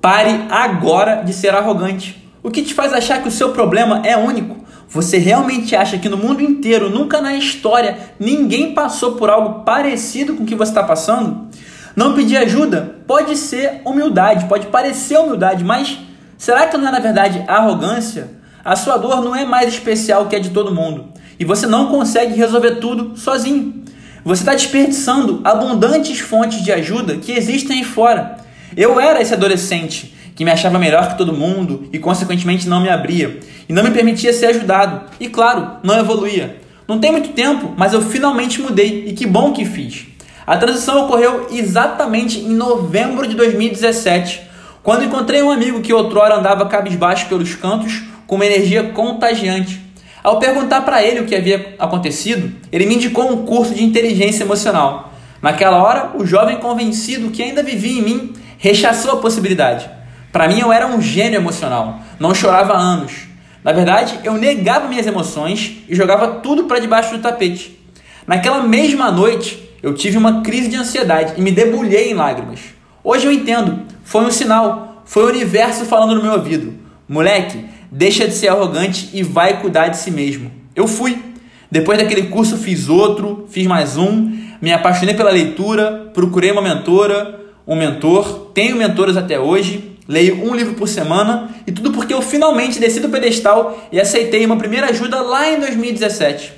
Pare agora de ser arrogante. O que te faz achar que o seu problema é único? Você realmente acha que no mundo inteiro, nunca na história, ninguém passou por algo parecido com o que você está passando? Não pedir ajuda pode ser humildade, pode parecer humildade, mas será que não é na verdade arrogância? A sua dor não é mais especial que a de todo mundo e você não consegue resolver tudo sozinho. Você está desperdiçando abundantes fontes de ajuda que existem aí fora. Eu era esse adolescente que me achava melhor que todo mundo e, consequentemente, não me abria e não me permitia ser ajudado. E, claro, não evoluía. Não tem muito tempo, mas eu finalmente mudei e que bom que fiz. A transição ocorreu exatamente em novembro de 2017, quando encontrei um amigo que outrora andava cabisbaixo pelos cantos com uma energia contagiante. Ao perguntar para ele o que havia acontecido, ele me indicou um curso de inteligência emocional. Naquela hora, o jovem convencido que ainda vivia em mim rechaçou a possibilidade. Para mim, eu era um gênio emocional, não chorava há anos. Na verdade, eu negava minhas emoções e jogava tudo para debaixo do tapete. Naquela mesma noite, eu tive uma crise de ansiedade e me debulhei em lágrimas. Hoje eu entendo, foi um sinal, foi o universo falando no meu ouvido: moleque, deixa de ser arrogante e vai cuidar de si mesmo. Eu fui. Depois daquele curso, fiz outro, fiz mais um, me apaixonei pela leitura, procurei uma mentora, um mentor, tenho mentoras até hoje, leio um livro por semana e tudo porque eu finalmente desci do pedestal e aceitei uma primeira ajuda lá em 2017.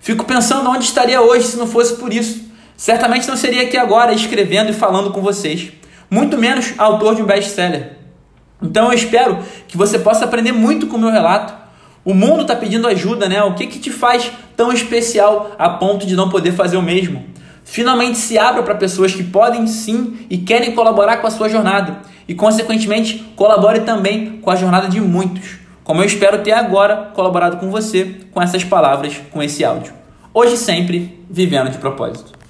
Fico pensando onde estaria hoje se não fosse por isso. Certamente não seria aqui agora escrevendo e falando com vocês, muito menos autor de um best-seller. Então eu espero que você possa aprender muito com o meu relato. O mundo está pedindo ajuda, né? O que, que te faz tão especial a ponto de não poder fazer o mesmo? Finalmente se abra para pessoas que podem sim e querem colaborar com a sua jornada e, consequentemente, colabore também com a jornada de muitos, como eu espero ter agora colaborado com você com essas palavras, com esse áudio. Hoje sempre, vivendo de propósito.